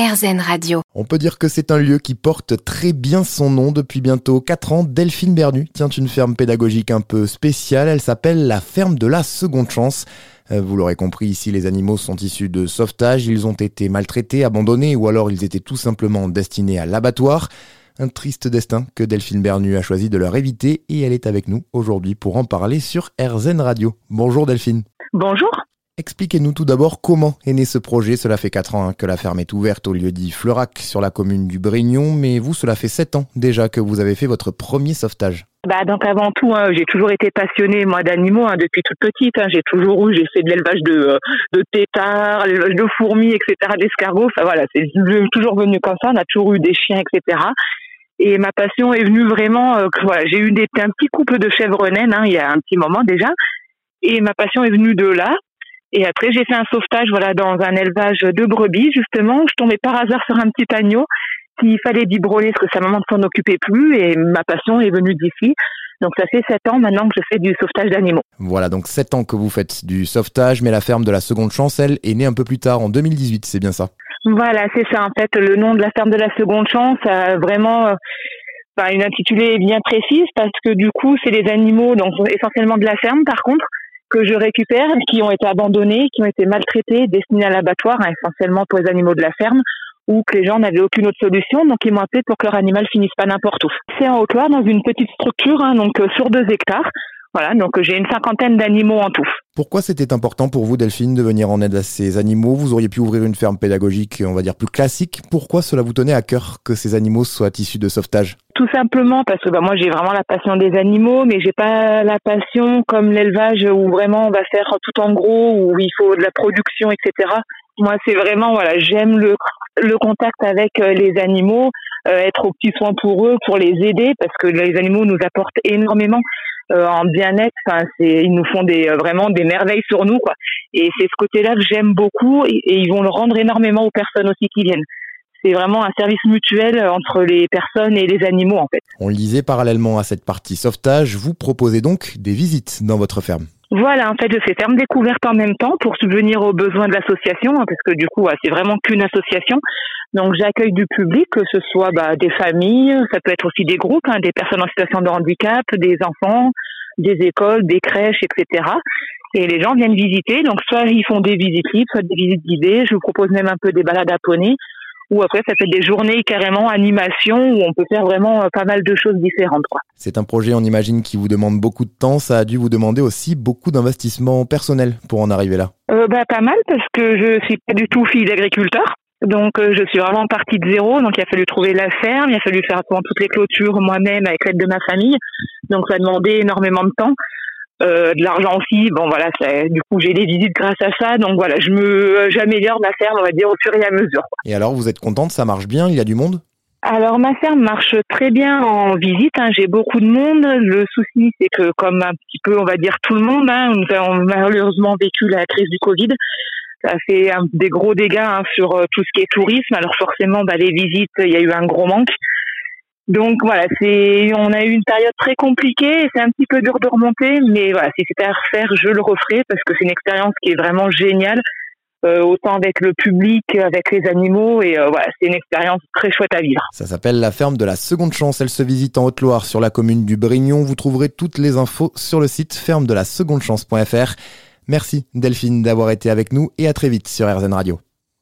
RZN Radio. On peut dire que c'est un lieu qui porte très bien son nom depuis bientôt 4 ans. Delphine Bernu tient une ferme pédagogique un peu spéciale. Elle s'appelle la ferme de la seconde chance. Euh, vous l'aurez compris, ici les animaux sont issus de sauvetage. Ils ont été maltraités, abandonnés ou alors ils étaient tout simplement destinés à l'abattoir. Un triste destin que Delphine Bernu a choisi de leur éviter et elle est avec nous aujourd'hui pour en parler sur RZN Radio. Bonjour Delphine. Bonjour. Expliquez-nous tout d'abord comment est né ce projet. Cela fait 4 ans hein, que la ferme est ouverte au lieu dit Fleurac sur la commune du Brignon, mais vous, cela fait 7 ans déjà que vous avez fait votre premier sauvetage. Bah donc avant tout, hein, j'ai toujours été passionnée moi d'animaux hein, depuis toute petite. J'ai toujours eu, j'ai fait de l'élevage de euh, de têtards, de fourmis, etc., d'escargots. Enfin voilà, c'est toujours venu comme ça. On a toujours eu des chiens, etc. Et ma passion est venue vraiment. Euh, j'ai eu un petit couple de chèvres naines il y a un petit moment déjà. Et ma passion est venue de là. Et après, j'ai fait un sauvetage, voilà, dans un élevage de brebis, justement. Je tombais par hasard sur un petit agneau qu'il fallait biberonner parce que sa maman ne s'en occupait plus et ma passion est venue d'ici. Donc ça fait sept ans maintenant que je fais du sauvetage d'animaux. Voilà, donc sept ans que vous faites du sauvetage, mais la ferme de la seconde chance, elle, est née un peu plus tard, en 2018, c'est bien ça? Voilà, c'est ça. En fait, le nom de la ferme de la seconde chance a vraiment euh, une intitulée bien précise parce que du coup, c'est les animaux, donc essentiellement de la ferme par contre, que je récupère, qui ont été abandonnés, qui ont été maltraités, destinés à l'abattoir, hein, essentiellement pour les animaux de la ferme, ou que les gens n'avaient aucune autre solution, donc ils m'ont appelé pour que leur animal finisse pas n'importe où. C'est en Haute-Loire, dans une petite structure, hein, donc euh, sur deux hectares. Voilà, donc j'ai une cinquantaine d'animaux en tout. Pourquoi c'était important pour vous, Delphine, de venir en aide à ces animaux? Vous auriez pu ouvrir une ferme pédagogique, on va dire, plus classique. Pourquoi cela vous tenait à cœur que ces animaux soient issus de sauvetage? Tout simplement parce que bah, moi j'ai vraiment la passion des animaux, mais j'ai pas la passion comme l'élevage où vraiment on va faire tout en gros, où il faut de la production, etc. Moi c'est vraiment, voilà, j'aime le, le contact avec euh, les animaux, euh, être au petit soin pour eux, pour les aider, parce que les animaux nous apportent énormément. Euh, en bien-être. Enfin, c'est ils nous font des euh, vraiment des merveilles sur nous quoi. Et c'est ce côté-là que j'aime beaucoup et, ils vont le rendre énormément aux personnes aussi qui viennent. C'est vraiment un service mutuel entre les personnes et les animaux en fait. On le disait parallèlement à cette partie sauvetage, vous proposez donc des visites dans votre ferme. Voilà, en fait, je fais ferme découverte en même temps pour subvenir aux besoins de l'association, hein, parce que du coup, c'est vraiment qu'une association. Donc, j'accueille du public, que ce soit bah, des familles, ça peut être aussi des groupes, hein, des personnes en situation de handicap, des enfants, des écoles, des crèches, etc. Et les gens viennent visiter. Donc, soit ils font des visites libres, soit des visites guidées. Je vous propose même un peu des balades à poney ou après ça fait des journées carrément animation où on peut faire vraiment euh, pas mal de choses différentes. C'est un projet, on imagine, qui vous demande beaucoup de temps. Ça a dû vous demander aussi beaucoup d'investissement personnel pour en arriver là. Euh, bah, pas mal parce que je suis pas du tout fille d'agriculteur. Donc euh, je suis vraiment partie de zéro, donc il a fallu trouver la ferme, il a fallu faire toutes les clôtures moi-même avec l'aide de ma famille, donc ça a demandé énormément de temps. Euh, de l'argent aussi. Bon voilà, du coup j'ai des visites grâce à ça, donc voilà, je me j'améliore ma ferme, on va dire au fur et à mesure. Et alors vous êtes contente, ça marche bien, il y a du monde? Alors ma ferme marche très bien en visite, hein, j'ai beaucoup de monde. Le souci c'est que comme un petit peu on va dire tout le monde, hein, nous avons malheureusement vécu la crise du Covid. Ça fait des gros dégâts hein, sur euh, tout ce qui est tourisme. Alors forcément, bah, les visites, il y a eu un gros manque. Donc voilà, c'est on a eu une période très compliquée, c'est un petit peu dur de remonter, mais voilà, si c'était à refaire, je le referai parce que c'est une expérience qui est vraiment géniale, euh, autant avec le public, avec les animaux, et euh, voilà, c'est une expérience très chouette à vivre. Ça s'appelle la ferme de la Seconde Chance. Elle se visite en Haute-Loire sur la commune du Brignon. Vous trouverez toutes les infos sur le site ferme de la seconde chance.fr. Merci Delphine d'avoir été avec nous et à très vite sur RZN Radio.